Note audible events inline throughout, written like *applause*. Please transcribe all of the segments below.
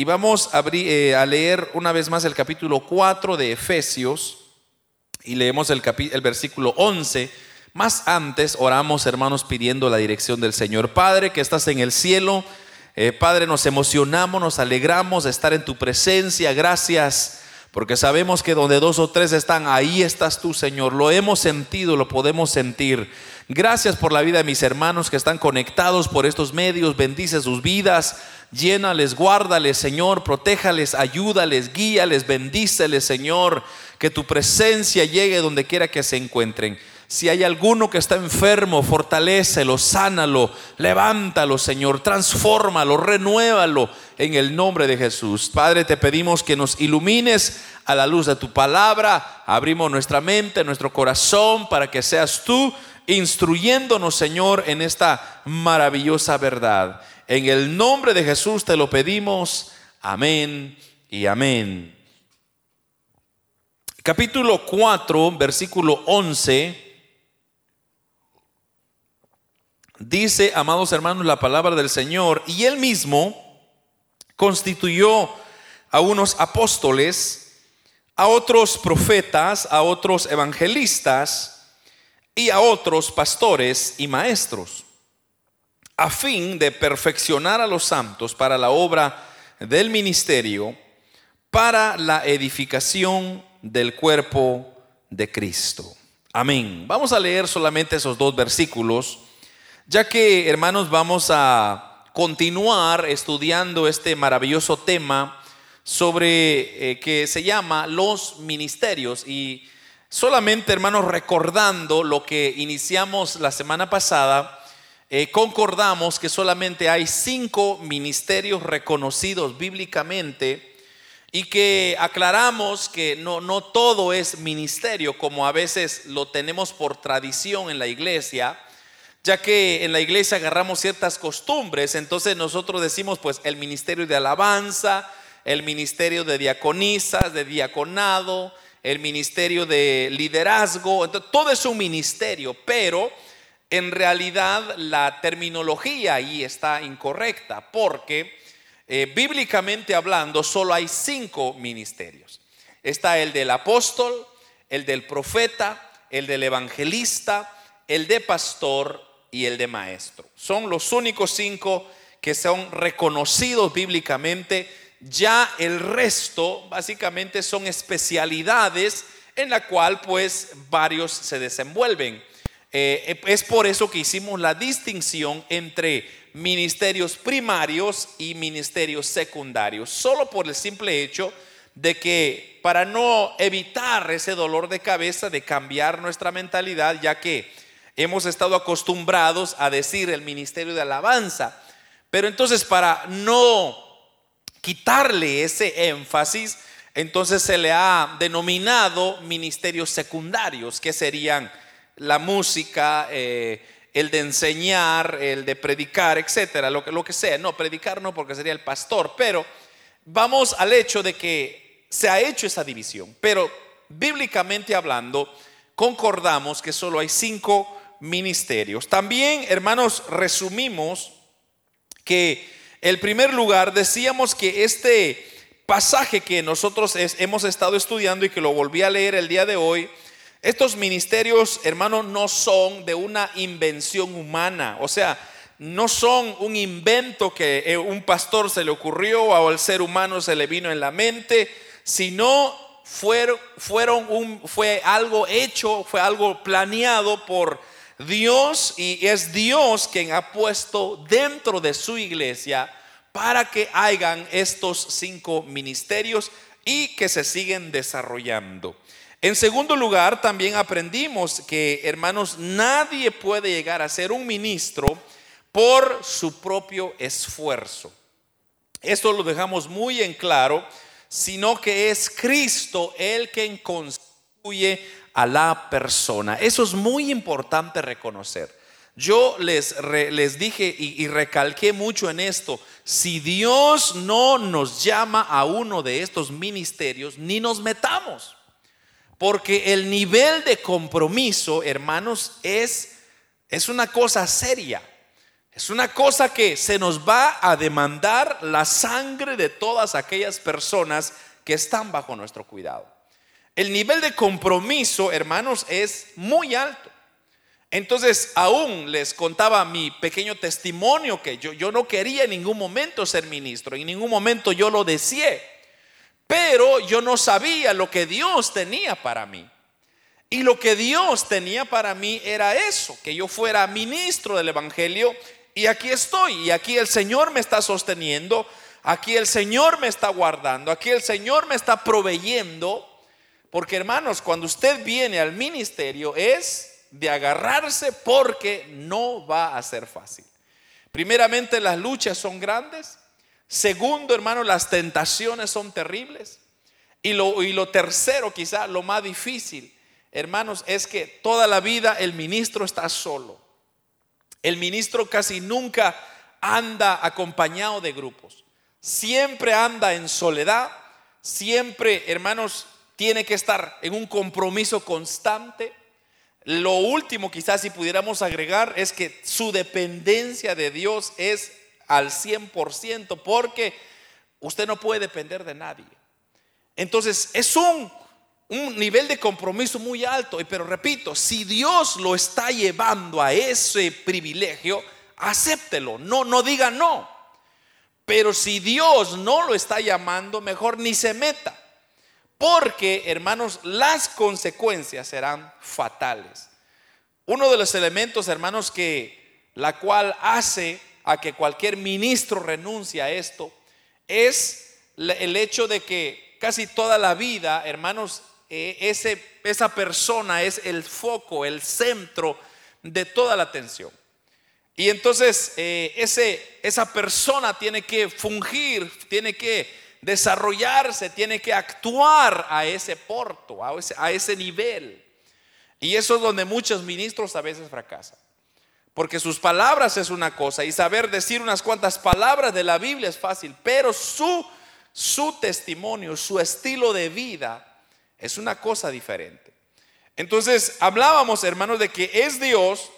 y vamos a, eh, a, leer una vez más el capítulo 4 de Efesios y leemos el, el versículo 11. Más antes oramos, hermanos, pidiendo la dirección del Señor. Padre, que estás en el cielo, eh, Padre, nos emocionamos, nos alegramos de estar en tu presencia. Gracias, porque sabemos que donde dos o tres están, ahí estás tú, Señor. Lo hemos sentido, lo podemos sentir. Gracias por la vida de mis hermanos que están conectados por estos medios. Bendice sus vidas. Llénales, guárdales, Señor. Protéjales, ayúdales, guíales, bendíceles, Señor. Que tu presencia llegue donde quiera que se encuentren. Si hay alguno que está enfermo, fortalecelo, sánalo, levántalo, Señor, transfórmalo, renuévalo en el nombre de Jesús. Padre, te pedimos que nos ilumines a la luz de tu palabra. Abrimos nuestra mente, nuestro corazón para que seas tú instruyéndonos, Señor, en esta maravillosa verdad. En el nombre de Jesús te lo pedimos. Amén y amén. Capítulo 4, versículo 11. Dice, amados hermanos, la palabra del Señor, y él mismo constituyó a unos apóstoles, a otros profetas, a otros evangelistas, y a otros pastores y maestros, a fin de perfeccionar a los santos para la obra del ministerio, para la edificación del cuerpo de Cristo. Amén. Vamos a leer solamente esos dos versículos, ya que hermanos vamos a continuar estudiando este maravilloso tema sobre eh, que se llama los ministerios. Y Solamente, hermanos, recordando lo que iniciamos la semana pasada, eh, concordamos que solamente hay cinco ministerios reconocidos bíblicamente y que aclaramos que no, no todo es ministerio como a veces lo tenemos por tradición en la iglesia, ya que en la iglesia agarramos ciertas costumbres, entonces nosotros decimos pues el ministerio de alabanza, el ministerio de diaconisas, de diaconado, el ministerio de liderazgo, todo es un ministerio, pero en realidad la terminología ahí está incorrecta, porque eh, bíblicamente hablando solo hay cinco ministerios. Está el del apóstol, el del profeta, el del evangelista, el de pastor y el de maestro. Son los únicos cinco que son reconocidos bíblicamente ya el resto básicamente son especialidades en la cual pues varios se desenvuelven. Eh, es por eso que hicimos la distinción entre ministerios primarios y ministerios secundarios, solo por el simple hecho de que para no evitar ese dolor de cabeza de cambiar nuestra mentalidad, ya que hemos estado acostumbrados a decir el ministerio de alabanza, pero entonces para no quitarle ese énfasis, entonces se le ha denominado ministerios secundarios, que serían la música, eh, el de enseñar, el de predicar, etcétera, lo que, lo que sea. No, predicar no, porque sería el pastor, pero vamos al hecho de que se ha hecho esa división, pero bíblicamente hablando, concordamos que solo hay cinco ministerios. También, hermanos, resumimos que el primer lugar, decíamos que este pasaje que nosotros hemos estado estudiando y que lo volví a leer el día de hoy, estos ministerios, hermanos, no son de una invención humana, o sea, no son un invento que eh, un pastor se le ocurrió o al ser humano se le vino en la mente, sino fueron, fueron un, fue algo hecho, fue algo planeado por Dios y es Dios quien ha puesto dentro de su iglesia para que hagan estos cinco ministerios y que se siguen desarrollando. En segundo lugar, también aprendimos que, hermanos, nadie puede llegar a ser un ministro por su propio esfuerzo. Esto lo dejamos muy en claro, sino que es Cristo el que constituye a la persona. Eso es muy importante reconocer. Yo les, les dije y, y recalqué mucho en esto, si Dios no nos llama a uno de estos ministerios, ni nos metamos. Porque el nivel de compromiso, hermanos, es, es una cosa seria. Es una cosa que se nos va a demandar la sangre de todas aquellas personas que están bajo nuestro cuidado. El nivel de compromiso, hermanos, es muy alto. Entonces, aún les contaba mi pequeño testimonio que yo, yo no quería en ningún momento ser ministro, en ningún momento yo lo deseé, pero yo no sabía lo que Dios tenía para mí. Y lo que Dios tenía para mí era eso, que yo fuera ministro del Evangelio. Y aquí estoy, y aquí el Señor me está sosteniendo, aquí el Señor me está guardando, aquí el Señor me está proveyendo. Porque hermanos, cuando usted viene al ministerio es de agarrarse porque no va a ser fácil. Primeramente, las luchas son grandes. Segundo, hermano, las tentaciones son terribles. Y lo, y lo tercero, quizá lo más difícil, hermanos, es que toda la vida el ministro está solo. El ministro casi nunca anda acompañado de grupos. Siempre anda en soledad. Siempre, hermanos, tiene que estar en un compromiso constante. Lo último quizás si pudiéramos agregar es que su dependencia de Dios es al 100% porque usted no puede depender de nadie. Entonces es un, un nivel de compromiso muy alto, pero repito, si Dios lo está llevando a ese privilegio, acéptelo, no, no diga no. Pero si Dios no lo está llamando, mejor ni se meta. Porque, hermanos, las consecuencias serán fatales. Uno de los elementos, hermanos, que la cual hace a que cualquier ministro renuncie a esto es el hecho de que casi toda la vida, hermanos, eh, ese, esa persona es el foco, el centro de toda la atención. Y entonces eh, ese, esa persona tiene que fungir, tiene que desarrollarse, tiene que actuar a ese porto, a ese, a ese nivel. Y eso es donde muchos ministros a veces fracasan. Porque sus palabras es una cosa y saber decir unas cuantas palabras de la Biblia es fácil, pero su, su testimonio, su estilo de vida es una cosa diferente. Entonces hablábamos, hermanos, de que es Dios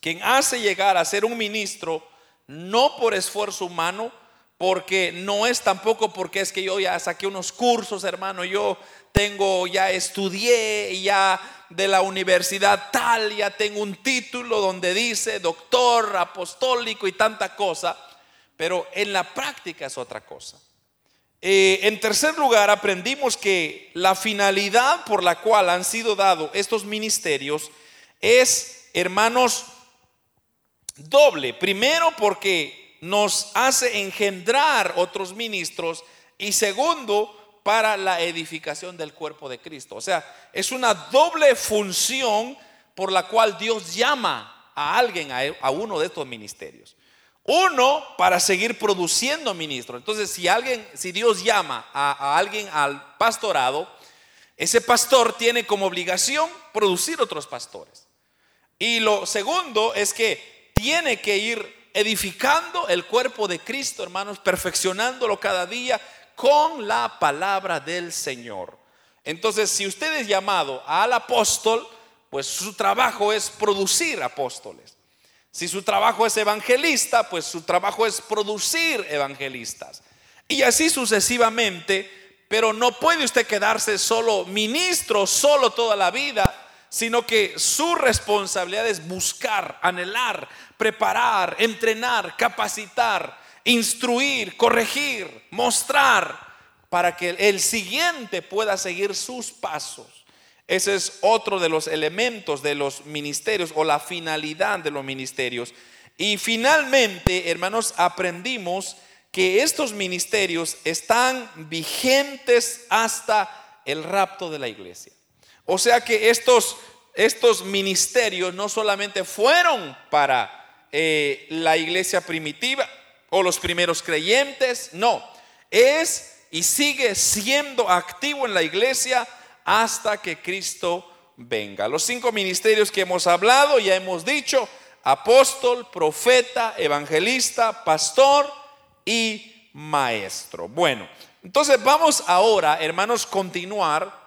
quien hace llegar a ser un ministro no por esfuerzo humano, porque no es tampoco porque es que yo ya saqué unos cursos, hermano, yo tengo, ya estudié, ya de la universidad tal, ya tengo un título donde dice doctor apostólico y tanta cosa, pero en la práctica es otra cosa. Eh, en tercer lugar, aprendimos que la finalidad por la cual han sido dados estos ministerios es, hermanos, doble. Primero porque nos hace engendrar otros ministros y segundo, para la edificación del cuerpo de Cristo. O sea, es una doble función por la cual Dios llama a alguien a, uno de estos ministerios. Uno, para seguir produciendo ministros. Entonces, si alguien, si Dios llama a, a alguien al pastorado, ese pastor tiene como obligación producir otros pastores. Y lo segundo es que tiene que ir edificando el cuerpo de Cristo, hermanos, perfeccionándolo cada día con la palabra del Señor. Entonces, si usted es llamado al apóstol, pues su trabajo es producir apóstoles. Si su trabajo es evangelista, pues su trabajo es producir evangelistas. Y así sucesivamente, pero no puede usted quedarse solo ministro, solo toda la vida, sino que su responsabilidad es buscar, anhelar, preparar, entrenar, capacitar, instruir, corregir, mostrar, para que el siguiente pueda seguir sus pasos. Ese es otro de los elementos de los ministerios o la finalidad de los ministerios. Y finalmente, hermanos, aprendimos que estos ministerios están vigentes hasta el rapto de la iglesia. O sea que estos, estos ministerios no solamente fueron para eh, la iglesia primitiva o los primeros creyentes, no, es y sigue siendo activo en la iglesia hasta que Cristo venga. Los cinco ministerios que hemos hablado, ya hemos dicho, apóstol, profeta, evangelista, pastor y maestro. Bueno, entonces vamos ahora, hermanos, continuar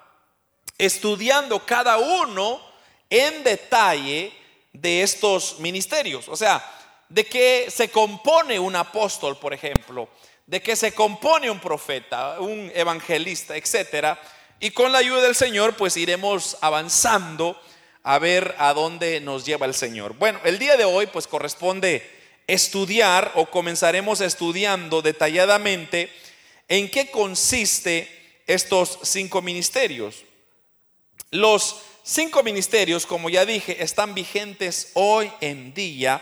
estudiando cada uno en detalle de estos ministerios. O sea, de qué se compone un apóstol, por ejemplo, de qué se compone un profeta, un evangelista, etcétera. Y con la ayuda del Señor, pues iremos avanzando a ver a dónde nos lleva el Señor. Bueno, el día de hoy, pues corresponde estudiar o comenzaremos estudiando detalladamente en qué consiste estos cinco ministerios. Los cinco ministerios, como ya dije, están vigentes hoy en día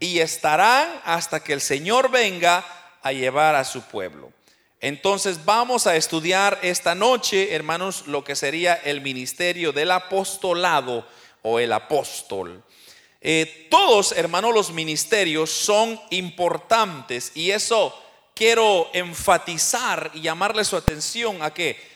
y estarán hasta que el Señor venga a llevar a su pueblo. Entonces vamos a estudiar esta noche, hermanos, lo que sería el ministerio del apostolado o el apóstol. Eh, todos, hermanos, los ministerios son importantes y eso quiero enfatizar y llamarle su atención a que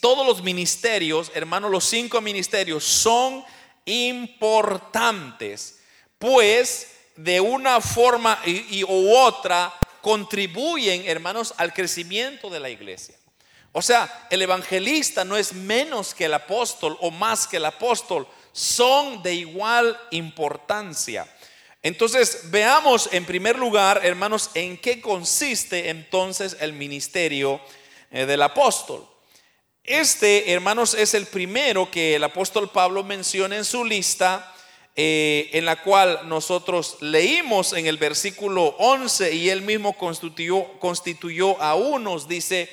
todos los ministerios, hermanos, los cinco ministerios son importantes, pues de una forma y, u otra contribuyen, hermanos, al crecimiento de la iglesia. O sea, el evangelista no es menos que el apóstol o más que el apóstol, son de igual importancia. Entonces, veamos en primer lugar, hermanos, en qué consiste entonces el ministerio eh, del apóstol. Este, hermanos, es el primero que el apóstol Pablo menciona en su lista, eh, en la cual nosotros leímos en el versículo 11 y él mismo constituyó, constituyó a unos, dice,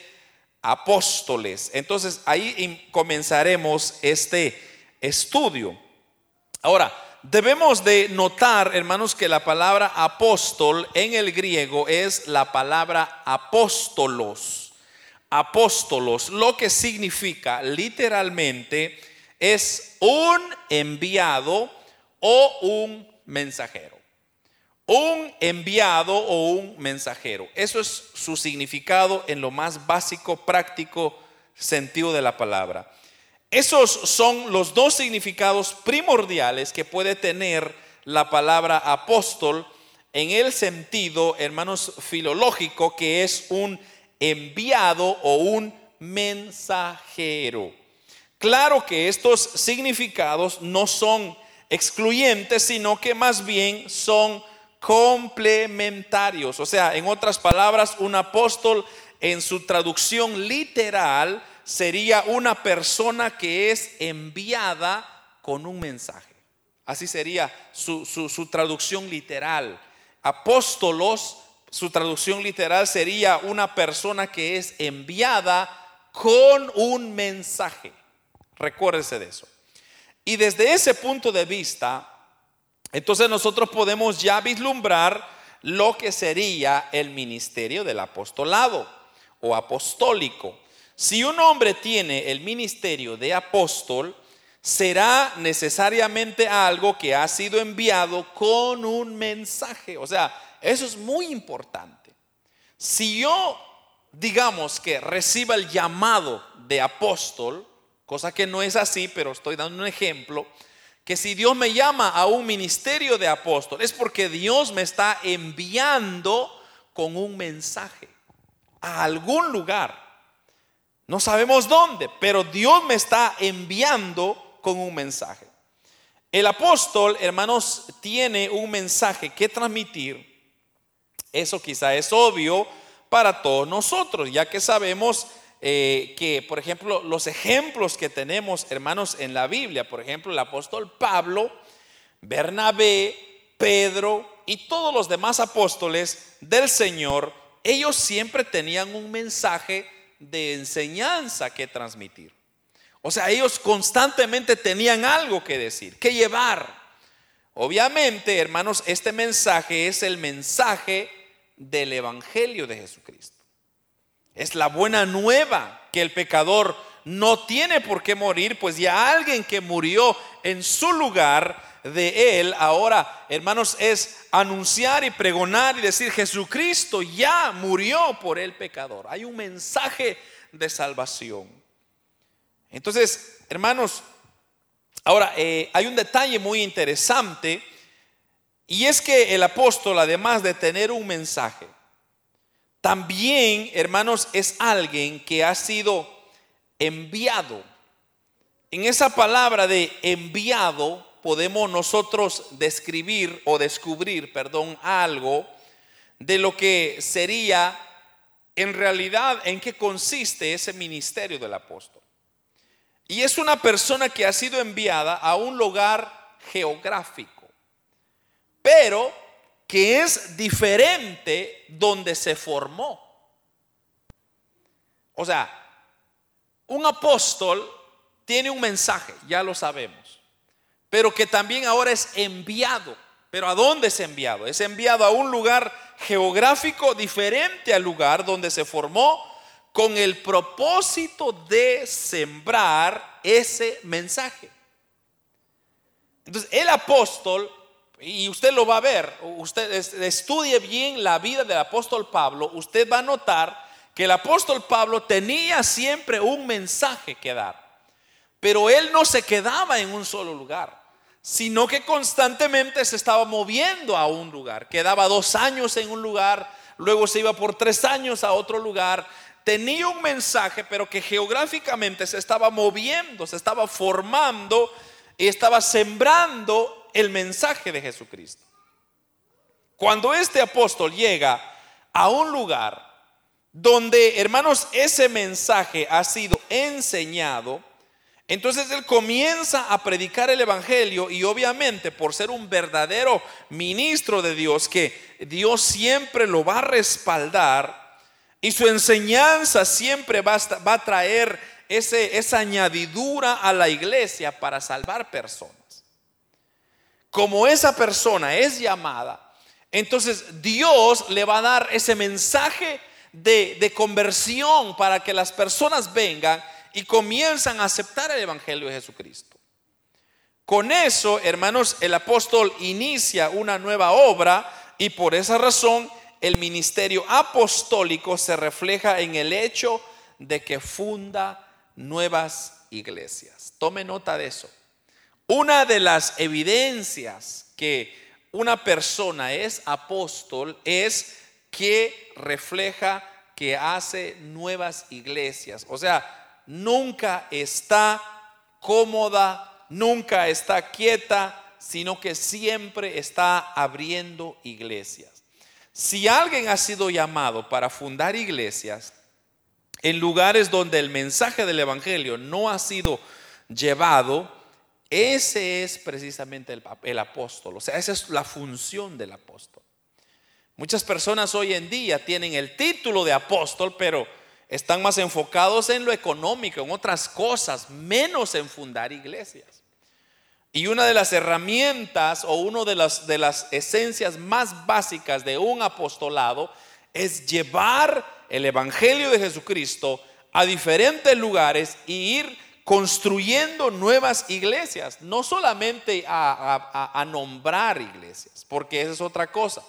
apóstoles. Entonces, ahí comenzaremos este estudio. Ahora, debemos de notar, hermanos, que la palabra apóstol en el griego es la palabra apóstolos. Apóstolos, lo que significa literalmente es un enviado o un mensajero. Un enviado o un mensajero. Eso es su significado en lo más básico, práctico sentido de la palabra. Esos son los dos significados primordiales que puede tener la palabra apóstol en el sentido, hermanos, filológico, que es un enviado o un mensajero. Claro que estos significados no son excluyentes, sino que más bien son complementarios. O sea, en otras palabras, un apóstol en su traducción literal sería una persona que es enviada con un mensaje. Así sería su, traducción literal. Apóstolos, su traducción literal sería una persona que es enviada con un mensaje. Recuérdese de eso. Y desde ese punto de vista, entonces nosotros podemos ya vislumbrar lo que sería el ministerio del apostolado o apostólico. Si un hombre tiene el ministerio de apóstol, será necesariamente algo que ha sido enviado con un mensaje. O sea, eso es muy importante. Si yo, digamos que reciba el llamado de apóstol, cosa que no es así, pero estoy dando un ejemplo, que si Dios me llama a un ministerio de apóstol, es porque Dios me está enviando con un mensaje a algún lugar. No sabemos dónde, pero Dios me está enviando con un mensaje. El apóstol, hermanos, tiene un mensaje que transmitir. Eso quizá es obvio para todos nosotros, ya que sabemos eh, que, por ejemplo, los ejemplos que tenemos, hermanos, en la Biblia, por ejemplo, el apóstol Pablo, Bernabé, Pedro y todos los demás apóstoles del Señor, ellos siempre tenían un mensaje de enseñanza que transmitir. O sea, ellos constantemente tenían algo que decir, que llevar. Obviamente, hermanos, este mensaje es el mensaje del Evangelio de Jesucristo. Es la buena nueva que el pecador no tiene por qué morir, pues ya alguien que murió en su lugar de él ahora, hermanos, es anunciar y pregonar y decir, Jesucristo ya murió por el pecador. Hay un mensaje de salvación. Entonces, hermanos, ahora eh, hay un detalle muy interesante y es que el apóstol, además de tener un mensaje, también, hermanos, es alguien que ha sido enviado. En esa palabra de enviado, podemos nosotros describir o descubrir, perdón, algo de lo que sería en realidad en qué consiste ese ministerio del apóstol. Y es una persona que ha sido enviada a un lugar geográfico, pero que es diferente donde se formó. O sea, un apóstol tiene un mensaje, ya lo sabemos, pero que también ahora es enviado. Pero ¿a dónde es enviado? Es enviado a un lugar geográfico diferente al lugar donde se formó con el propósito de sembrar ese mensaje. Entonces, el apóstol, y usted lo va a ver, usted estudie bien la vida del apóstol Pablo, usted va a notar que el apóstol Pablo tenía siempre un mensaje que dar, pero él no se quedaba en un solo lugar sino que constantemente se estaba moviendo a un lugar. Quedaba dos años en un lugar, luego se iba por tres años a otro lugar. Tenía un mensaje, pero que geográficamente se estaba moviendo, se estaba formando y estaba sembrando el mensaje de Jesucristo. Cuando este apóstol llega a un lugar donde, hermanos, ese mensaje ha sido enseñado, entonces él comienza a predicar el Evangelio y obviamente por ser un verdadero ministro de Dios, que Dios siempre lo va a respaldar y su enseñanza siempre va a, traer esa añadidura a la iglesia para salvar personas. Como esa persona es llamada, entonces Dios le va a dar ese mensaje de, de conversión para que las personas vengan y comienzan a aceptar el Evangelio de Jesucristo. Con eso, hermanos, el apóstol inicia una nueva obra y por esa razón el ministerio apostólico se refleja en el hecho de que funda nuevas iglesias. Tome nota de eso. Una de las evidencias que una persona es apóstol es que refleja que hace nuevas iglesias. O sea, nunca está cómoda, nunca está quieta, sino que siempre está abriendo iglesias. Si alguien ha sido llamado para fundar iglesias en lugares donde el mensaje del Evangelio no ha sido llevado, ese es precisamente el, apóstol. O sea, esa es la función del apóstol. Muchas personas hoy en día tienen el título de apóstol, pero están más enfocados en lo económico, en otras cosas, menos en fundar iglesias. Y una de las herramientas o una de las, de las esencias más básicas de un apostolado es llevar el Evangelio de Jesucristo a diferentes lugares y ir construyendo nuevas iglesias, no solamente a, nombrar iglesias, porque esa es otra cosa,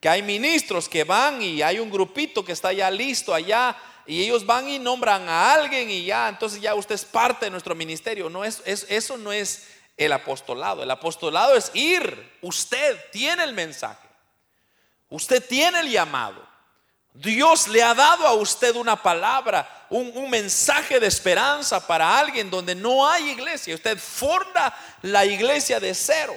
que hay ministros que van y hay un grupito que está ya listo allá y ellos van y nombran a alguien y ya, entonces ya usted es parte de nuestro ministerio. No es, eso no es el apostolado. El apostolado es ir. Usted tiene el mensaje. Usted tiene el llamado. Dios le ha dado a usted una palabra, un, mensaje de esperanza para alguien donde no hay iglesia. Usted forma la iglesia de cero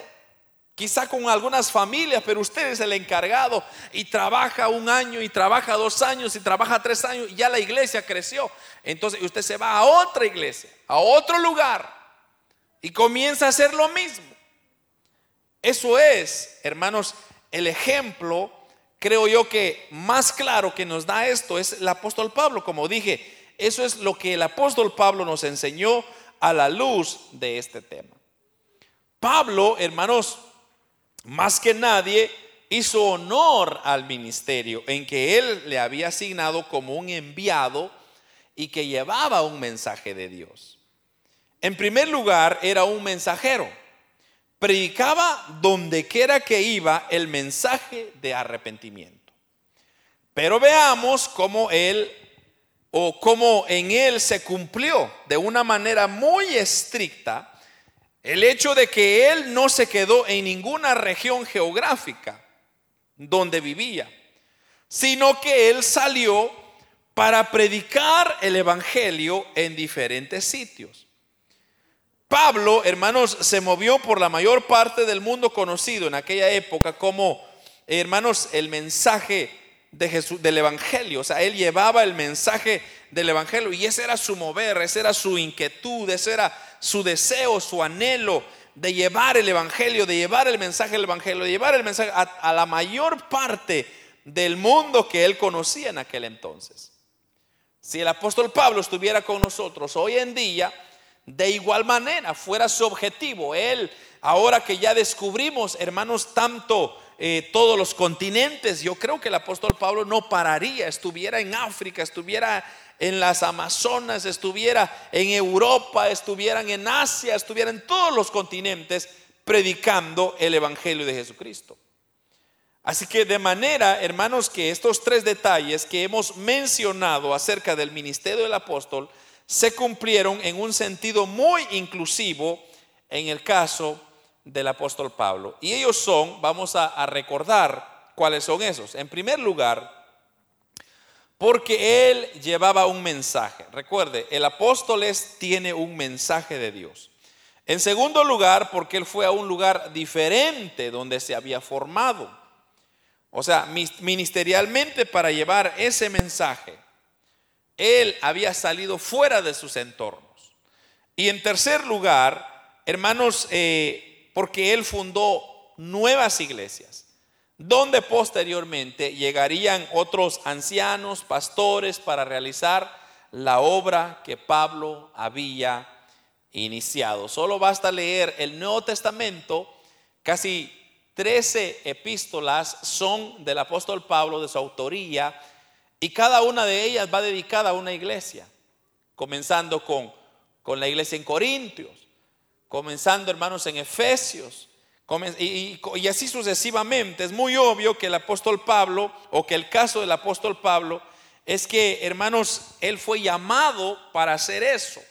quizá con algunas familias, pero usted es el encargado y trabaja un año y trabaja dos años y trabaja tres años y ya la iglesia creció. Entonces usted se va a otra iglesia, a otro lugar y comienza a hacer lo mismo. Eso es, hermanos, el ejemplo, creo yo que más claro que nos da esto es el apóstol Pablo, como dije, eso es lo que el apóstol Pablo nos enseñó a la luz de este tema. Pablo, hermanos, más que nadie, hizo honor al ministerio en que él le había asignado como un enviado y que llevaba un mensaje de Dios. En primer lugar, era un mensajero. Predicaba donde quiera que iba el mensaje de arrepentimiento. Pero veamos cómo él o cómo en él se cumplió de una manera muy estricta el hecho de que él no se quedó en ninguna región geográfica donde vivía, sino que él salió para predicar el Evangelio en diferentes sitios. Pablo, hermanos, se movió por la mayor parte del mundo conocido en aquella época como, hermanos, el mensaje de Jesús, del Evangelio. O sea, él llevaba el mensaje del Evangelio y ese era su mover, esa era su inquietud, ese era su deseo, su anhelo de llevar el Evangelio, de llevar el mensaje del Evangelio, de llevar el mensaje a la mayor parte del mundo que él conocía en aquel entonces. Si el apóstol Pablo estuviera con nosotros hoy en día, de igual manera fuera su objetivo. Él, ahora que ya descubrimos, hermanos, tanto eh, todos los continentes, yo creo que el apóstol Pablo no pararía, estuviera en África, estuviera en las Amazonas, estuviera en Europa, estuvieran en Asia, estuviera en todos los continentes predicando el Evangelio de Jesucristo. Así que de manera, hermanos, que estos tres detalles que hemos mencionado acerca del ministerio del apóstol, se cumplieron en un sentido muy inclusivo en el caso del apóstol Pablo. Y ellos son, vamos a, recordar cuáles son esos. En primer lugar, porque él llevaba un mensaje. Recuerde, el apóstol tiene un mensaje de Dios. En segundo lugar, porque él fue a un lugar diferente donde se había formado. O sea, ministerialmente para llevar ese mensaje él había salido fuera de sus entornos. Y en tercer lugar, hermanos, eh, porque él fundó nuevas iglesias, donde posteriormente llegarían otros ancianos, pastores, para realizar la obra que Pablo había iniciado. Solo basta leer el Nuevo Testamento, casi 13 epístolas son del apóstol Pablo, de su autoría, y cada una de ellas va dedicada a una iglesia, comenzando con, con la iglesia en Corintios, comenzando hermanos en Efesios, y, y, así sucesivamente. Es muy obvio que el apóstol Pablo, o que el caso del apóstol Pablo, es que, hermanos, él fue llamado para hacer eso,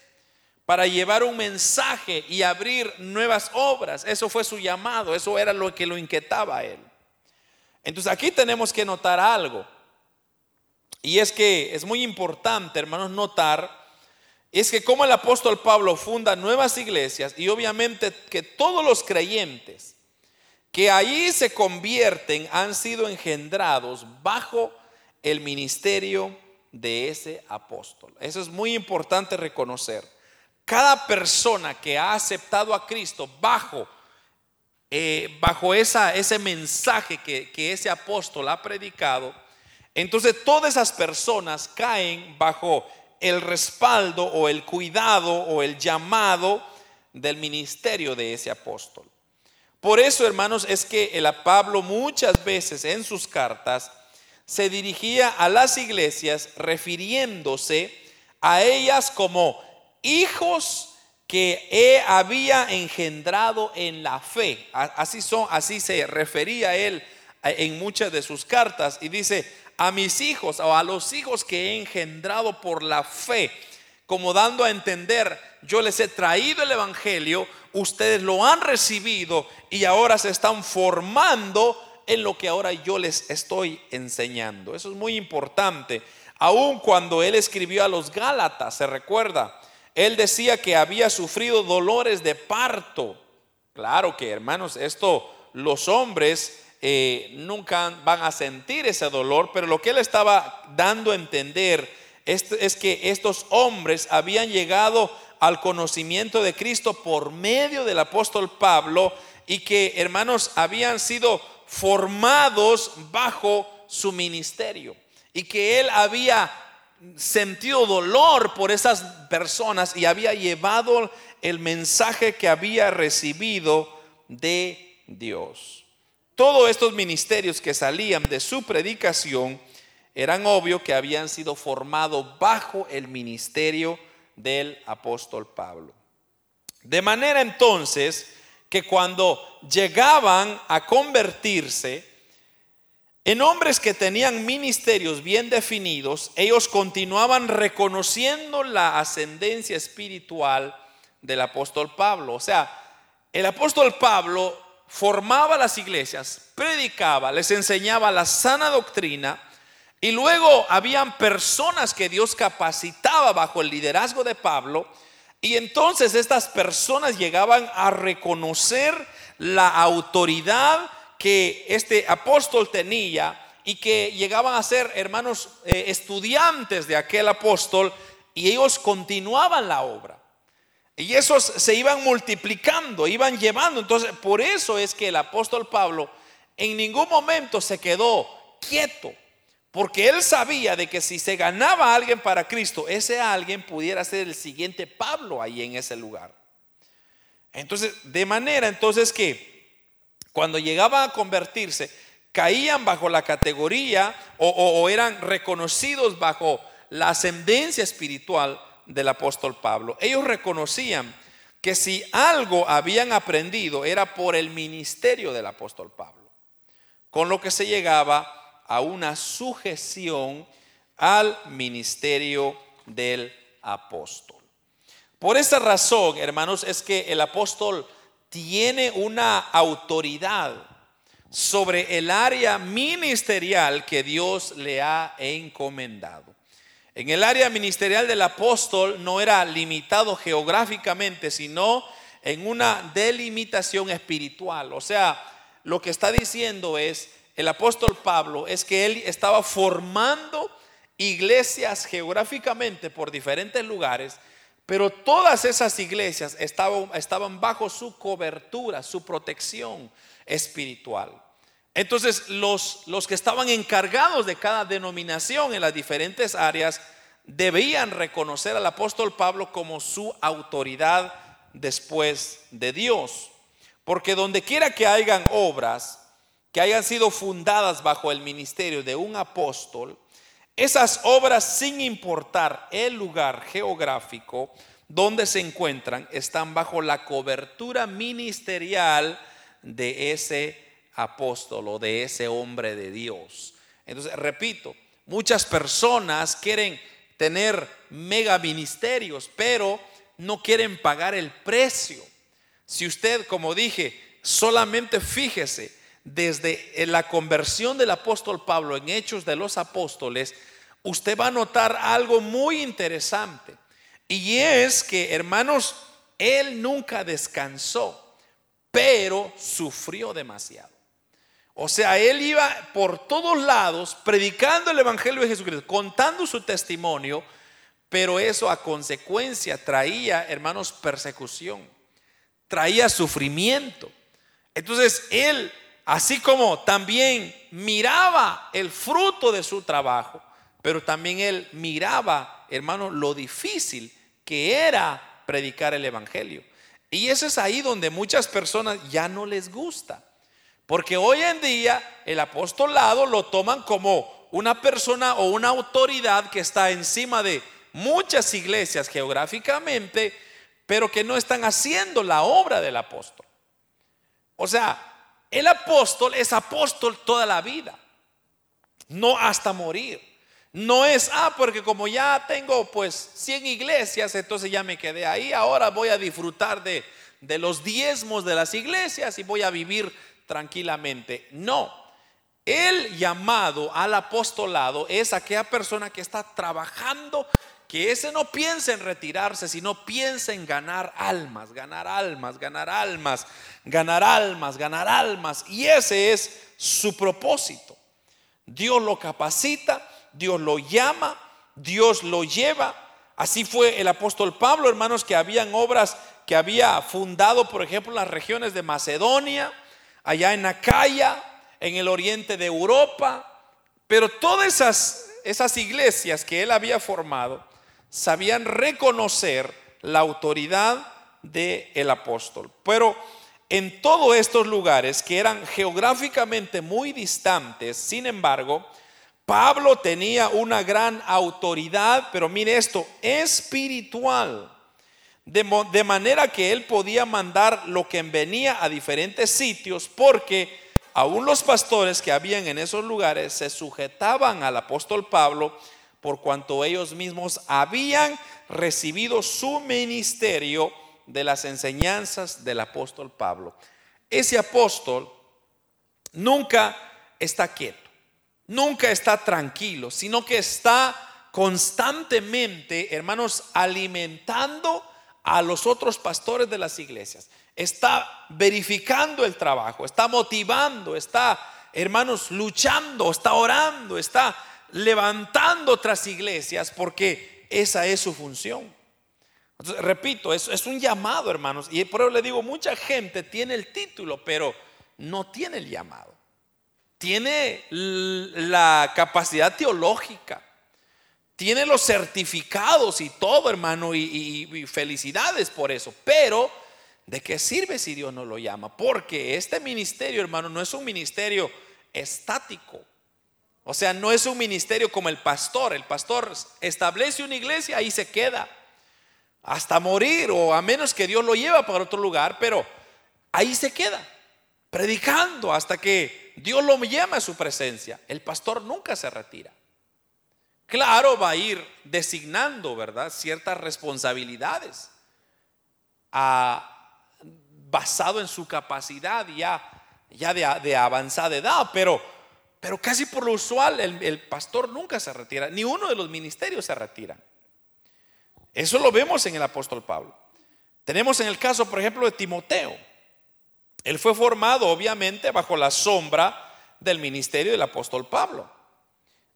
para llevar un mensaje y abrir nuevas obras. Eso fue su llamado, eso era lo que lo inquietaba a él. Entonces aquí tenemos que notar algo. Y es que es muy importante, hermanos, notar, es que como el apóstol Pablo funda nuevas iglesias y obviamente que todos los creyentes que allí se convierten han sido engendrados bajo el ministerio de ese apóstol. Eso es muy importante reconocer. Cada persona que ha aceptado a Cristo bajo, eh, bajo esa, ese mensaje que, que ese apóstol ha predicado, entonces todas esas personas caen bajo el respaldo o el cuidado o el llamado del ministerio de ese apóstol. Por eso, hermanos, es que el Pablo muchas veces en sus cartas se dirigía a las iglesias refiriéndose a ellas como hijos que había engendrado en la fe. Así son, así se refería él en muchas de sus cartas y dice, a mis hijos o a los hijos que he engendrado por la fe, como dando a entender, yo les he traído el Evangelio, ustedes lo han recibido y ahora se están formando en lo que ahora yo les estoy enseñando. Eso es muy importante. Aun cuando él escribió a los Gálatas, se recuerda, él decía que había sufrido dolores de parto. Claro que, hermanos, esto los hombres eh, nunca van a sentir ese dolor, pero lo que él estaba dando a entender es, es que estos hombres habían llegado al conocimiento de Cristo por medio del apóstol Pablo y que, hermanos, habían sido formados bajo su ministerio y que él había sentido dolor por esas personas y había llevado el mensaje que había recibido de Dios. Todos estos ministerios que salían de su predicación eran obvio que habían sido formados bajo el ministerio del apóstol Pablo. De manera entonces que cuando llegaban a convertirse en hombres que tenían ministerios bien definidos, ellos continuaban reconociendo la ascendencia espiritual del apóstol Pablo. O sea, el apóstol Pablo formaba las iglesias, predicaba, les enseñaba la sana doctrina y luego habían personas que Dios capacitaba bajo el liderazgo de Pablo Y entonces estas personas llegaban a reconocer la autoridad que este apóstol tenía y que llegaban a ser hermanos eh, estudiantes de aquel apóstol y ellos continuaban la obra. Y esos se iban multiplicando, iban llevando. Entonces, por eso es que el apóstol Pablo en ningún momento se quedó quieto, porque él sabía de que si se ganaba a alguien para Cristo, ese alguien pudiera ser el siguiente Pablo ahí en ese lugar. Entonces, de manera entonces que cuando llegaba a convertirse, caían bajo la categoría o, eran reconocidos bajo la ascendencia espiritual del apóstol Pablo. Ellos reconocían que si algo habían aprendido era por el ministerio del apóstol Pablo, con lo que se llegaba a una sujeción al ministerio del apóstol. Por esa razón, hermanos, es que el apóstol tiene una autoridad sobre el área ministerial que Dios le ha encomendado. En el área ministerial del apóstol no era limitado geográficamente, sino en una delimitación espiritual. O sea, lo que está diciendo es el apóstol Pablo es que él estaba formando iglesias geográficamente por diferentes lugares, pero todas esas iglesias estaban, estaban bajo su cobertura, su protección, espiritual. Entonces, los, los que estaban encargados de cada denominación en las diferentes áreas debían reconocer al apóstol Pablo como su autoridad después de Dios. Porque donde quiera que hayan obras que hayan sido fundadas bajo el ministerio de un apóstol, esas obras sin importar el lugar geográfico donde se encuentran, están bajo la cobertura ministerial de ese apóstol o de ese hombre de Dios. Entonces, repito, muchas personas quieren tener mega ministerios, pero no quieren pagar el precio. Si usted, como dije, solamente fíjese desde la conversión del apóstol Pablo en Hechos de los Apóstoles, usted va a notar algo muy interesante. Y es que, hermanos, él nunca descansó pero sufrió demasiado. O sea, él iba por todos lados predicando el Evangelio de Jesucristo, contando su testimonio, pero eso a consecuencia traía, hermanos, persecución, traía sufrimiento. Entonces él, así como también miraba el fruto de su trabajo, pero también él miraba, hermanos, lo difícil que era predicar el Evangelio. Y eso es ahí donde muchas personas ya no les gusta. Porque hoy en día el apostolado lo toman como una persona o una autoridad que está encima de muchas iglesias geográficamente, pero que no están haciendo la obra del apóstol. O sea, el apóstol es apóstol toda la vida, no hasta morir. No es, ah, porque como ya tengo pues 100 iglesias, entonces ya me quedé ahí, ahora voy a disfrutar de, de los diezmos de las iglesias y voy a vivir tranquilamente. No, el llamado al apostolado es aquella persona que está trabajando, que ese no piensa en retirarse, sino piensa en ganar almas, ganar almas, ganar almas, ganar almas, ganar almas. Y ese es su propósito. Dios lo capacita Dios lo llama, Dios lo lleva. Así fue el apóstol Pablo, hermanos, que habían obras que había fundado, por ejemplo, las regiones de Macedonia, allá en Acaya, en el oriente de Europa. Pero todas esas, esas iglesias que él había formado sabían reconocer la autoridad del el apóstol. Pero en todos estos lugares que eran geográficamente muy distantes, sin embargo, Pablo tenía una gran autoridad, pero mire esto, espiritual. De, manera que él podía mandar lo que venía a diferentes sitios porque aún los pastores que habían en esos lugares se sujetaban al apóstol Pablo por cuanto ellos mismos habían recibido su ministerio de las enseñanzas del apóstol Pablo. Ese apóstol nunca está quieto nunca está tranquilo, sino que está constantemente, hermanos, alimentando a los otros pastores de las iglesias, está verificando el trabajo, está motivando, está, hermanos, luchando, está orando, está levantando otras iglesias porque esa es su función. Entonces, repito, es, es un llamado, hermanos, y por eso le digo, mucha gente tiene el título, pero no tiene el llamado. Tiene la capacidad teológica, tiene los certificados y todo, hermano, y, felicidades por eso. Pero, ¿de qué sirve si Dios no lo llama? Porque este ministerio, hermano, no es un ministerio estático. O sea, no es un ministerio como el pastor. El pastor establece una iglesia y se queda hasta morir o a menos que Dios lo lleva para otro lugar, pero ahí se queda, predicando hasta que Dios lo llama a su presencia. El pastor nunca se retira. Claro, va a ir designando, ¿verdad? Ciertas responsabilidades basado en su capacidad ya, ya de, avanzada edad, pero, pero casi por lo usual el, el pastor nunca se retira, ni uno de los ministerios se retira. Eso lo vemos en el apóstol Pablo. Tenemos en el caso, por ejemplo, de Timoteo. Él fue formado, obviamente, bajo la sombra del ministerio del apóstol Pablo.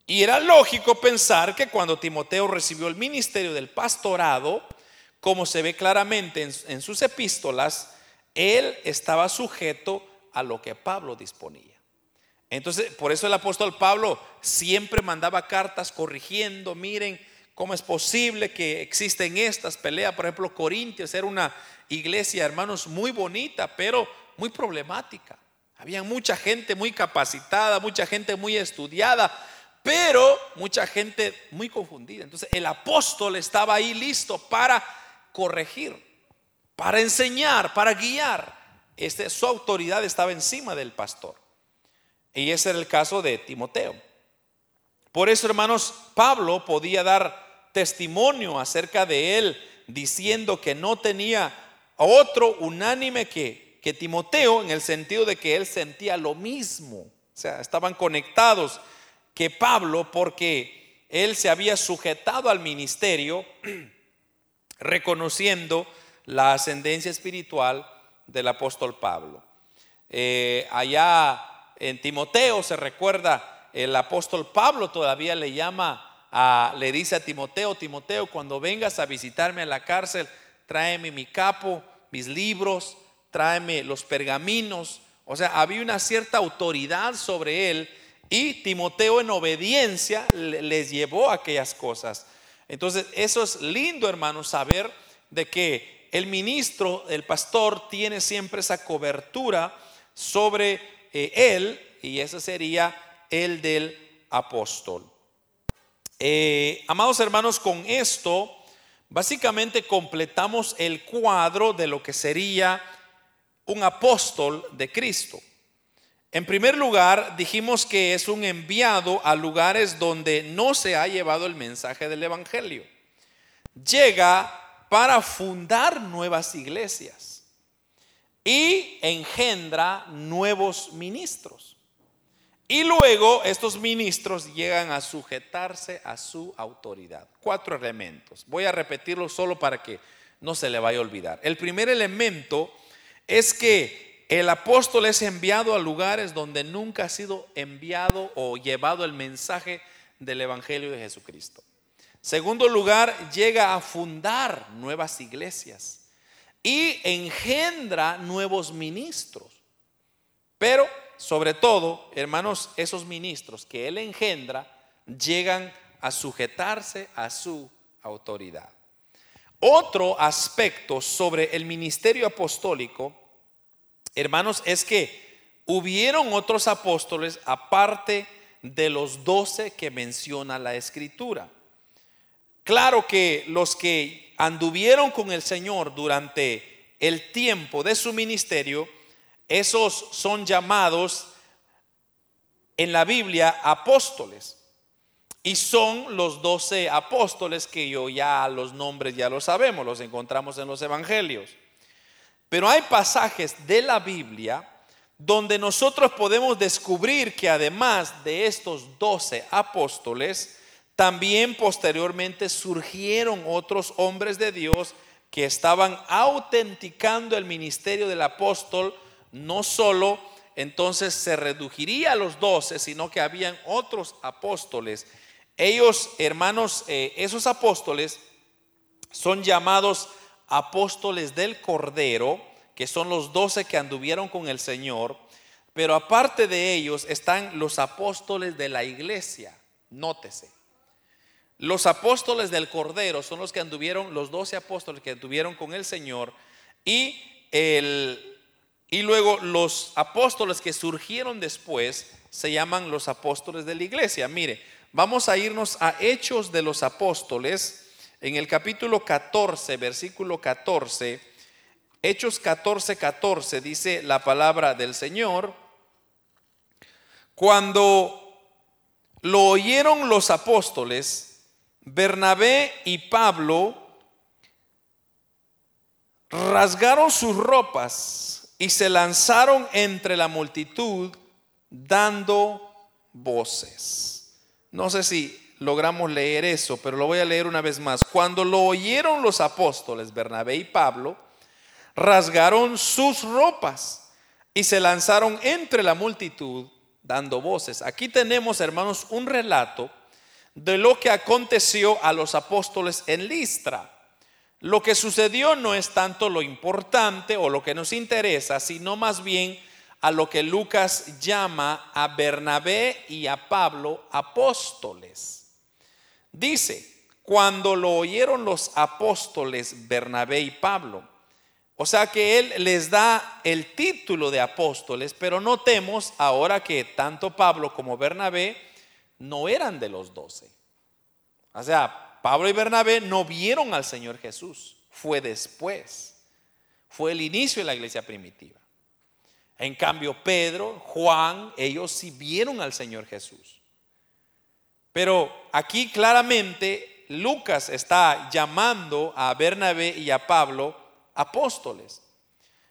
Y era lógico pensar que cuando Timoteo recibió el ministerio del pastorado, como se ve claramente en, sus epístolas, él estaba sujeto a lo que Pablo disponía. Entonces, por eso el apóstol Pablo siempre mandaba cartas corrigiendo, miren cómo es posible que existen estas peleas. Por ejemplo, Corintios era una iglesia, hermanos, muy bonita, pero muy problemática. Había mucha gente muy capacitada, mucha gente muy estudiada, pero mucha gente muy confundida. Entonces el apóstol estaba ahí listo para corregir, para enseñar, para guiar. Este, su autoridad estaba encima del pastor. Y ese era el caso de Timoteo. Por eso, hermanos, Pablo podía dar testimonio acerca de él, diciendo que no tenía otro unánime que, que Timoteo, en el sentido de que él sentía lo mismo. O sea, estaban conectados que Pablo, porque él se había sujetado al ministerio, *clears throat* reconociendo la ascendencia espiritual del apóstol Pablo. Eh, allá en Timoteo se recuerda, el apóstol Pablo todavía le llama, a, le dice a Timoteo, Timoteo, cuando vengas a visitarme a la cárcel, tráeme mi capo, mis libros, tráeme los pergaminos. O sea, había una cierta autoridad sobre él y Timoteo en obediencia les llevó aquellas cosas. Entonces, eso es lindo, hermanos, saber de que el ministro, el pastor, tiene siempre esa cobertura sobre eh, él, y ese sería el del apóstol. Eh, amados hermanos, con esto, básicamente completamos el cuadro de lo que sería un apóstol de Cristo. En primer lugar, dijimos que es un enviado a lugares donde no se ha llevado el mensaje del Evangelio. Llega para fundar nuevas iglesias y engendra nuevos ministros. Y luego estos ministros llegan a sujetarse a su autoridad. Cuatro elementos. Voy a repetirlo solo para que no se le vaya a olvidar. El primer elemento es que el apóstol es enviado a lugares donde nunca ha sido enviado o llevado el mensaje del Evangelio de Jesucristo. Segundo lugar, llega a fundar nuevas iglesias y engendra nuevos ministros. Pero, sobre todo, hermanos, esos ministros que él engendra llegan a sujetarse a su autoridad. Otro aspecto sobre el ministerio apostólico hermanos, es que hubieron otros apóstoles aparte de los doce que menciona la escritura. Claro que los que anduvieron con el Señor durante el tiempo de su ministerio, esos son llamados en la Biblia apóstoles. Y son los doce apóstoles que yo ya los nombres ya los sabemos, los encontramos en los evangelios. Pero hay pasajes de la Biblia donde nosotros podemos descubrir que además de estos doce apóstoles, también posteriormente surgieron otros hombres de Dios que estaban autenticando el ministerio del apóstol, no solo entonces se reduciría a los doce, sino que habían otros apóstoles. Ellos, hermanos, eh, esos apóstoles son llamados apóstoles del Cordero, que son los doce que anduvieron con el Señor, pero aparte de ellos están los apóstoles de la iglesia. Nótese. Los apóstoles del Cordero son los que anduvieron, los doce apóstoles que anduvieron con el Señor, y, el, y luego los apóstoles que surgieron después se llaman los apóstoles de la iglesia. Mire, vamos a irnos a Hechos de los Apóstoles en el capítulo 14, versículo 14, Hechos 14, 14, dice la palabra del Señor, cuando lo oyeron los apóstoles, Bernabé y Pablo rasgaron sus ropas y se lanzaron entre la multitud dando voces. No sé si logramos leer eso, pero lo voy a leer una vez más. Cuando lo oyeron los apóstoles, Bernabé y Pablo, rasgaron sus ropas y se lanzaron entre la multitud dando voces. Aquí tenemos, hermanos, un relato de lo que aconteció a los apóstoles en Listra. Lo que sucedió no es tanto lo importante o lo que nos interesa, sino más bien a lo que Lucas llama a Bernabé y a Pablo apóstoles. Dice, cuando lo oyeron los apóstoles Bernabé y Pablo, o sea que él les da el título de apóstoles, pero notemos ahora que tanto Pablo como Bernabé no eran de los doce. O sea, Pablo y Bernabé no vieron al Señor Jesús, fue después, fue el inicio de la iglesia primitiva. En cambio, Pedro, Juan, ellos sí vieron al Señor Jesús. Pero aquí claramente Lucas está llamando a Bernabé y a Pablo apóstoles.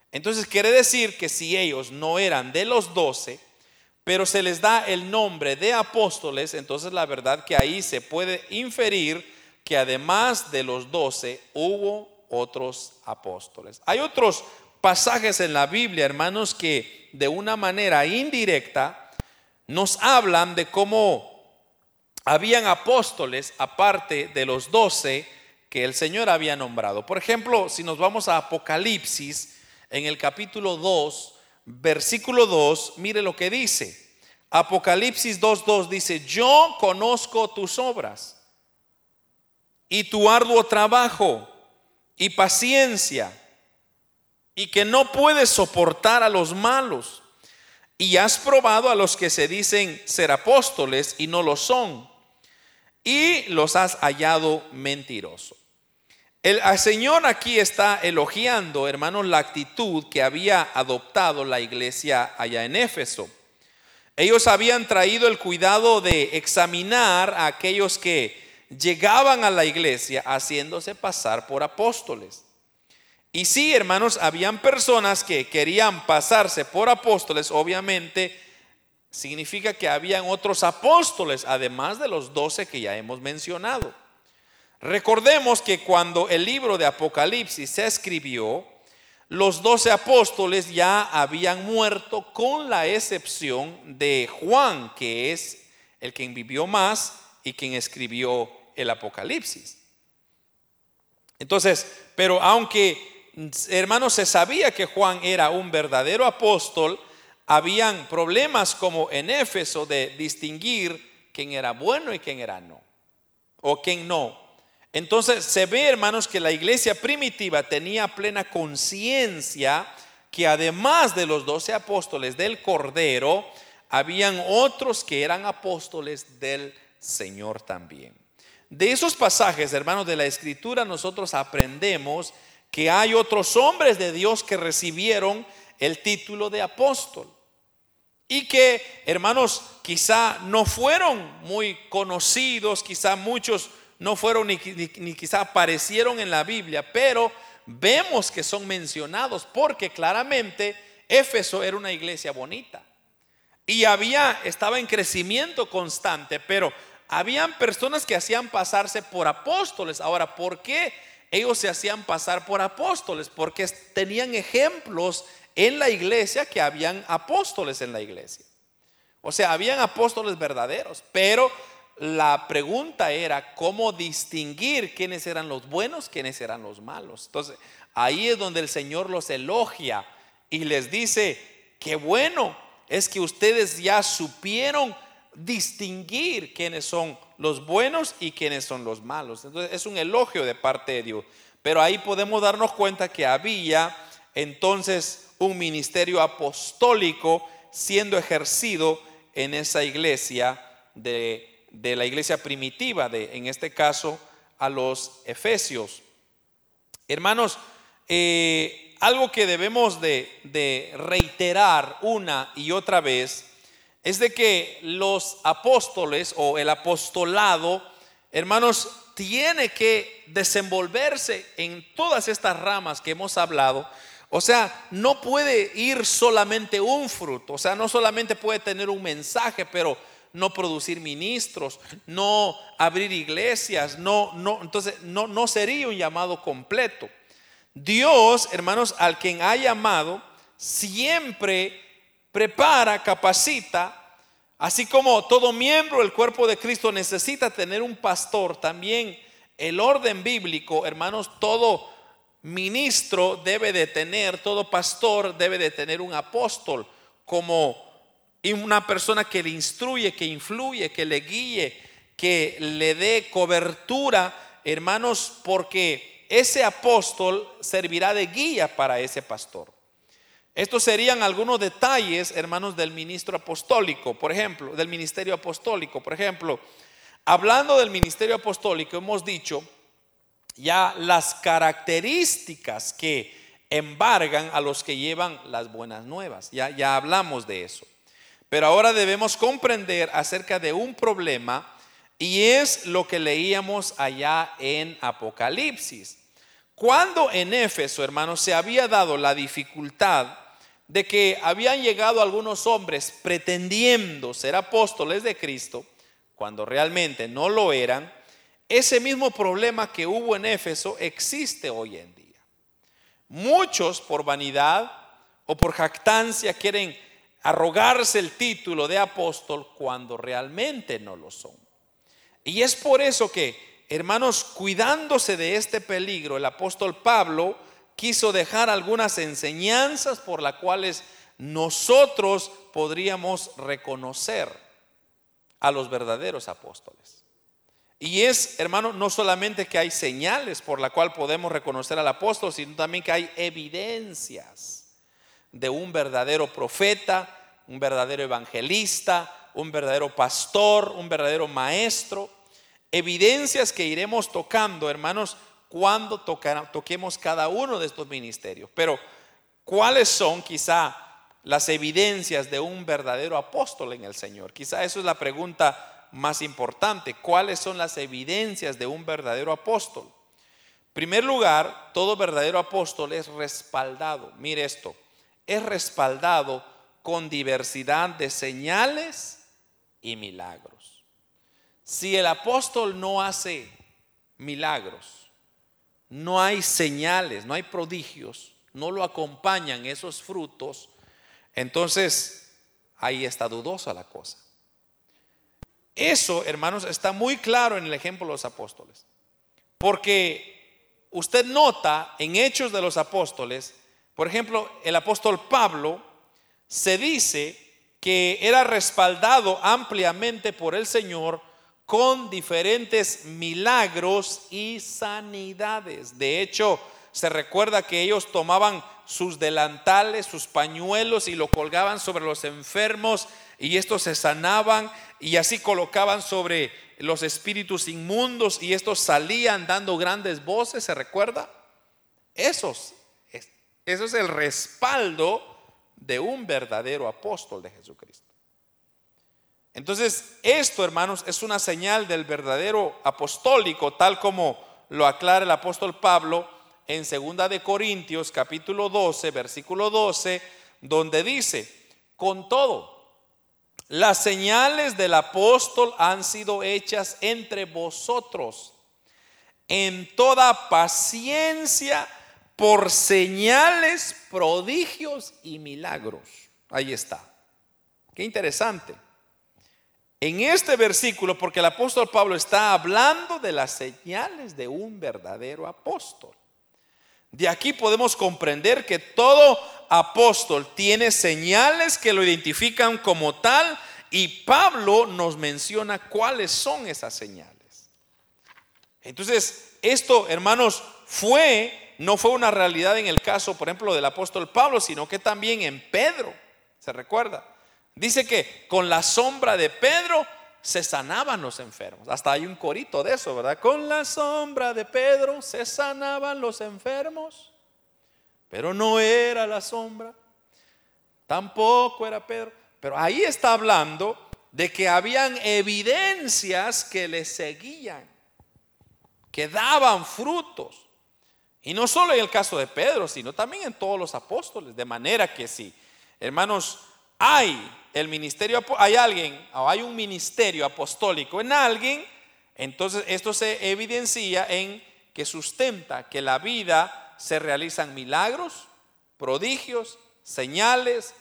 Entonces quiere decir que si ellos no eran de los doce, pero se les da el nombre de apóstoles, entonces la verdad que ahí se puede inferir que además de los doce hubo otros apóstoles. Hay otros pasajes en la Biblia, hermanos, que de una manera indirecta nos hablan de cómo habían apóstoles aparte de los doce que el Señor había nombrado. Por ejemplo, si nos vamos a Apocalipsis, en el capítulo 2, versículo 2, mire lo que dice. Apocalipsis 2.2 dice, yo conozco tus obras y tu arduo trabajo y paciencia y que no puedes soportar a los malos y has probado a los que se dicen ser apóstoles y no lo son y los has hallado mentiroso. El, Señor aquí está elogiando, hermanos, la actitud que había adoptado la iglesia allá en Éfeso. Ellos habían traído el cuidado de examinar a aquellos que llegaban a la iglesia haciéndose pasar por apóstoles. Y sí, hermanos, habían personas que querían pasarse por apóstoles, obviamente significa que habían otros apóstoles, además de los doce que ya hemos mencionado. Recordemos que cuando el libro de Apocalipsis se escribió, los doce apóstoles ya habían muerto con la excepción de Juan, que es el quien vivió más y quien escribió el Apocalipsis. Entonces, pero aunque hermanos se sabía que Juan era un verdadero apóstol, habían problemas como en Éfeso de distinguir quién era bueno y quién era no, o quién no. Entonces se ve, hermanos, que la iglesia primitiva tenía plena conciencia que además de los doce apóstoles del Cordero, habían otros que eran apóstoles del Señor también. De esos pasajes, hermanos, de la Escritura, nosotros aprendemos que hay otros hombres de Dios que recibieron el título de apóstol. Y que, hermanos, quizá no fueron muy conocidos, quizá muchos no fueron ni, ni, quizá aparecieron en la Biblia, pero vemos que son mencionados porque claramente Éfeso era una iglesia bonita y había estaba en crecimiento constante, pero habían personas que hacían pasarse por apóstoles. Ahora, ¿por qué ellos se hacían pasar por apóstoles? Porque tenían ejemplos en la iglesia que habían apóstoles en la iglesia. O sea, habían apóstoles verdaderos, pero la pregunta era cómo distinguir quiénes eran los buenos, quiénes eran los malos. Entonces, ahí es donde el Señor los elogia y les dice, qué bueno es que ustedes ya supieron distinguir quiénes son los buenos y quiénes son los malos. Entonces, es un elogio de parte de Dios. Pero ahí podemos darnos cuenta que había entonces un ministerio apostólico siendo ejercido en esa iglesia de de la iglesia primitiva, de, en este caso a los efesios. Hermanos, eh, algo que debemos de, de reiterar una y otra vez es de que los apóstoles o el apostolado, hermanos, tiene que desenvolverse en todas estas ramas que hemos hablado. O sea, no puede ir solamente un fruto, o sea, no solamente puede tener un mensaje, pero no producir ministros, no abrir iglesias, no, no, entonces no, no sería un llamado completo. Dios, hermanos, al quien ha llamado, siempre prepara, capacita, así como todo miembro del cuerpo de Cristo necesita tener un pastor, también el orden bíblico, hermanos, todo ministro debe de tener, todo pastor debe de tener un apóstol como una persona que le instruye, que influye, que le guíe, que le dé cobertura, hermanos, porque ese apóstol servirá de guía para ese pastor. Estos serían algunos detalles, hermanos, del ministro apostólico, por ejemplo, del ministerio apostólico. Por ejemplo, hablando del ministerio apostólico, hemos dicho ya las características que embargan a los que llevan las buenas nuevas. Ya, ya hablamos de eso. Pero ahora debemos comprender acerca de un problema y es lo que leíamos allá en Apocalipsis. Cuando en Éfeso, hermanos, se había dado la dificultad de que habían llegado algunos hombres pretendiendo ser apóstoles de Cristo, cuando realmente no lo eran, ese mismo problema que hubo en Éfeso existe hoy en día. Muchos por vanidad o por jactancia quieren arrogarse el título de apóstol cuando realmente no lo son. Y es por eso que, hermanos, cuidándose de este peligro, el apóstol Pablo quiso dejar algunas enseñanzas por las cuales nosotros podríamos reconocer a los verdaderos apóstoles. Y es, hermano, no solamente que hay señales por la cual podemos reconocer al apóstol, sino también que hay evidencias de un verdadero profeta, un verdadero evangelista, un verdadero pastor, un verdadero maestro. Evidencias que iremos tocando, hermanos, cuando toquemos cada uno de estos ministerios. Pero, ¿cuáles son quizá las evidencias de un verdadero apóstol en el Señor? Quizá eso es la pregunta más importante. ¿Cuáles son las evidencias de un verdadero apóstol? En primer lugar, todo verdadero apóstol es respaldado. Mire esto, es respaldado con diversidad de señales y milagros. Si el apóstol no hace milagros, no hay señales, no hay prodigios, no lo acompañan esos frutos, entonces ahí está dudosa la cosa. Eso, hermanos, está muy claro en el ejemplo de los apóstoles. Porque usted nota en Hechos de los Apóstoles, por ejemplo, el apóstol Pablo, se dice que era respaldado ampliamente por el Señor con diferentes milagros y sanidades. De hecho, se recuerda que ellos tomaban sus delantales, sus pañuelos y lo colgaban sobre los enfermos y estos se sanaban y así colocaban sobre los espíritus inmundos y estos salían dando grandes voces, ¿se recuerda? Eso es el respaldo de un verdadero apóstol de Jesucristo. Entonces, esto, hermanos, es una señal del verdadero apostólico, tal como lo aclara el apóstol Pablo en segunda de Corintios capítulo 12, versículo 12, donde dice, con todo, Las señales del apóstol han sido hechas entre vosotros en toda paciencia por señales, prodigios y milagros. Ahí está. Qué interesante. En este versículo, porque el apóstol Pablo está hablando de las señales de un verdadero apóstol. De aquí podemos comprender que todo apóstol tiene señales que lo identifican como tal y Pablo nos menciona cuáles son esas señales. Entonces, esto, hermanos, fue, no fue una realidad en el caso, por ejemplo, del apóstol Pablo, sino que también en Pedro, ¿se recuerda? Dice que con la sombra de Pedro se sanaban los enfermos. Hasta hay un corito de eso, ¿verdad? Con la sombra de Pedro se sanaban los enfermos. Pero no era la sombra. Tampoco era Pedro. Pero ahí está hablando de que habían evidencias que le seguían, que daban frutos. Y no solo en el caso de Pedro, sino también en todos los apóstoles. De manera que si, hermanos, hay el ministerio, hay alguien o hay un ministerio apostólico en alguien, entonces esto se evidencia en que sustenta que la vida se realizan milagros, prodigios, señales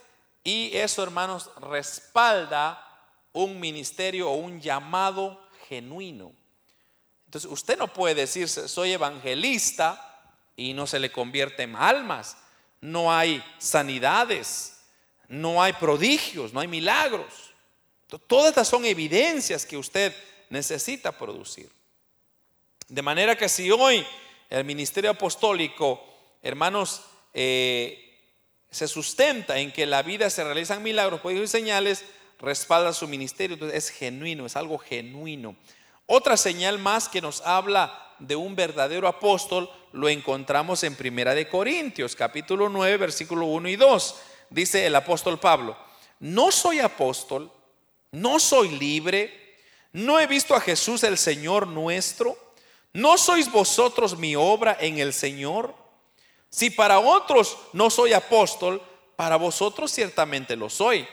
y eso, hermanos, respalda un ministerio o un llamado genuino. Entonces, usted no puede decirse, soy evangelista y no se le convierte en almas. No hay sanidades, no hay prodigios, no hay milagros. Todas estas son evidencias que usted necesita producir. De manera que si hoy el ministerio apostólico, hermanos, eh, se sustenta en que la vida se realizan milagros, prodigios y señales, respalda su ministerio, entonces es genuino, es algo genuino. Otra señal más que nos habla de un verdadero apóstol lo encontramos en Primera de Corintios, capítulo 9, versículo 1 y 2 dice el apóstol Pablo, no soy apóstol, no soy libre, no he visto a Jesús el Señor nuestro, no sois vosotros mi obra en el Señor. Si para otros no soy apóstol, para vosotros ciertamente lo soy,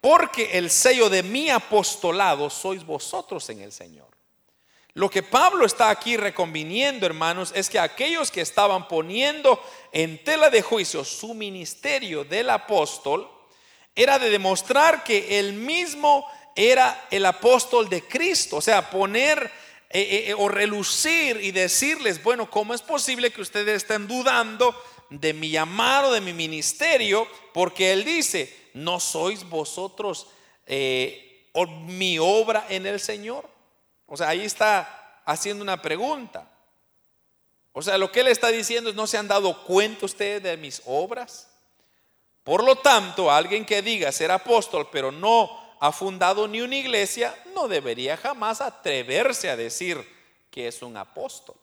porque el sello de mi apostolado sois vosotros en el Señor. Lo que Pablo está aquí reconviniendo, hermanos, es que aquellos que estaban poniendo en tela de juicio su ministerio del apóstol, era de demostrar que él mismo era el apóstol de Cristo, o sea, poner eh, eh, eh, o relucir y decirles, bueno, ¿cómo es posible que ustedes estén dudando de mi llamado, de mi ministerio? Porque él dice, ¿no sois vosotros mi obra en el Señor? O sea, ahí está haciendo una pregunta. O sea, lo que él está diciendo es, ¿no se han dado cuenta ustedes de mis obras? Por lo tanto, alguien que diga ser apóstol, pero no ha fundado ni una iglesia, no debería jamás atreverse a decir que es un apóstol.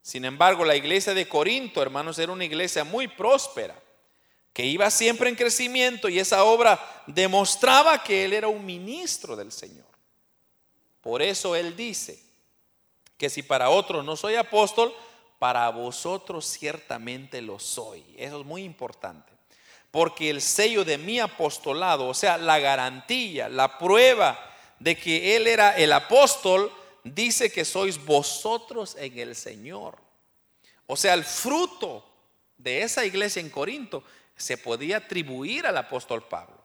Sin embargo, la iglesia de Corinto, hermanos, era una iglesia muy próspera, que iba siempre en crecimiento y esa obra demostraba que él era un ministro del Señor. Por eso Él dice que si para otros no soy apóstol, para vosotros ciertamente lo soy. Eso es muy importante. Porque el sello de mi apostolado, o sea, la garantía, la prueba de que Él era el apóstol, dice que sois vosotros en el Señor. O sea, el fruto de esa iglesia en Corinto se podía atribuir al apóstol Pablo.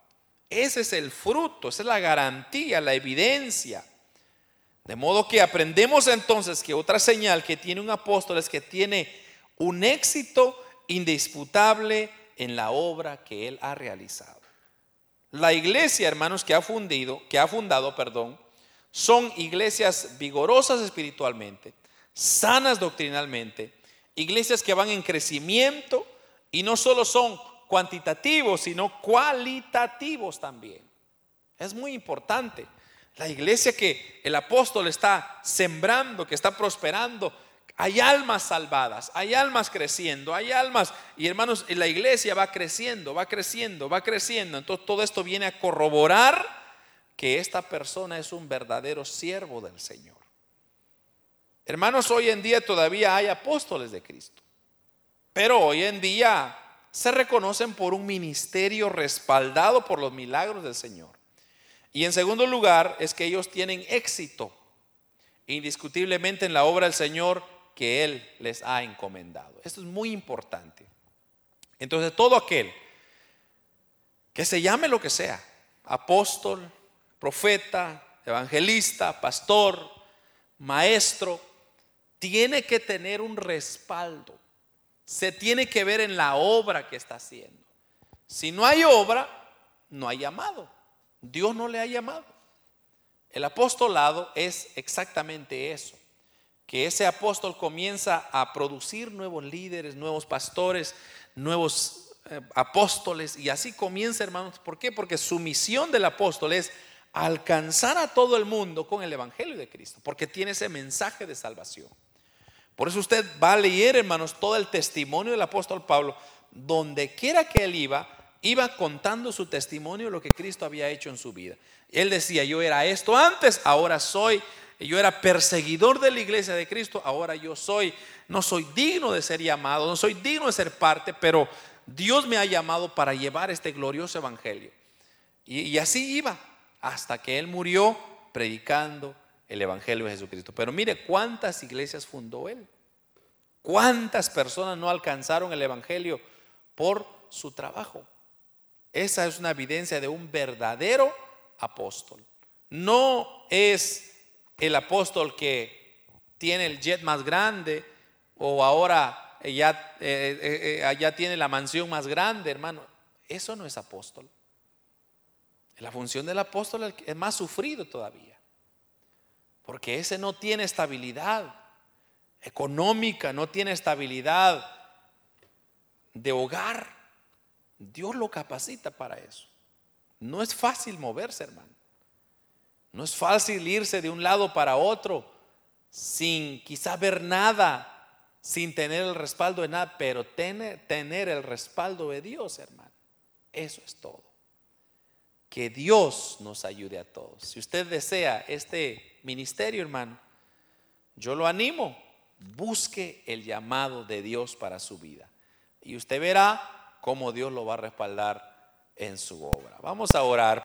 Ese es el fruto, esa es la garantía, la evidencia. De modo que aprendemos entonces que otra señal que tiene un apóstol es que tiene un éxito indisputable en la obra que él ha realizado. La iglesia, hermanos, que ha fundido, que ha fundado, perdón, son iglesias vigorosas espiritualmente, sanas doctrinalmente, iglesias que van en crecimiento y no solo son cuantitativos, sino cualitativos también. Es muy importante. La iglesia que el apóstol está sembrando, que está prosperando, hay almas salvadas, hay almas creciendo, hay almas, y hermanos, la iglesia va creciendo, va creciendo, va creciendo. Entonces todo esto viene a corroborar que esta persona es un verdadero siervo del Señor. Hermanos, hoy en día todavía hay apóstoles de Cristo, pero hoy en día se reconocen por un ministerio respaldado por los milagros del Señor. Y en segundo lugar es que ellos tienen éxito indiscutiblemente en la obra del Señor que Él les ha encomendado. Esto es muy importante. Entonces todo aquel que se llame lo que sea, apóstol, profeta, evangelista, pastor, maestro, tiene que tener un respaldo. Se tiene que ver en la obra que está haciendo. Si no hay obra, no hay llamado. Dios no le ha llamado. El apostolado es exactamente eso, que ese apóstol comienza a producir nuevos líderes, nuevos pastores, nuevos eh, apóstoles, y así comienza, hermanos. ¿Por qué? Porque su misión del apóstol es alcanzar a todo el mundo con el Evangelio de Cristo, porque tiene ese mensaje de salvación. Por eso usted va a leer, hermanos, todo el testimonio del apóstol Pablo, donde quiera que él iba, iba contando su testimonio lo que Cristo había hecho en su vida. Él decía, yo era esto antes, ahora soy, yo era perseguidor de la iglesia de Cristo, ahora yo soy, no soy digno de ser llamado, no soy digno de ser parte, pero Dios me ha llamado para llevar este glorioso evangelio. Y, así iba, hasta que Él murió predicando el evangelio de Jesucristo. Pero mire cuántas iglesias fundó Él. ¿Cuántas personas no alcanzaron el Evangelio por su trabajo? Esa es una evidencia de un verdadero apóstol. No es el apóstol que tiene el jet más grande o ahora ya, eh, eh, eh, ya tiene la mansión más grande, hermano. Eso no es apóstol. La función del apóstol es más sufrido todavía. Porque ese no tiene estabilidad económica, no tiene estabilidad de hogar. Dios lo capacita para eso. No es fácil moverse, hermano. No es fácil irse de un lado para otro sin quizá ver nada, sin tener el respaldo de nada, pero tener, tener el respaldo de Dios, hermano. Eso es todo. Que Dios nos ayude a todos. Si usted desea este ministerio, hermano, yo lo animo. Busque el llamado de Dios para su vida. Y usted verá cómo Dios lo va a respaldar en su obra. Vamos a orar.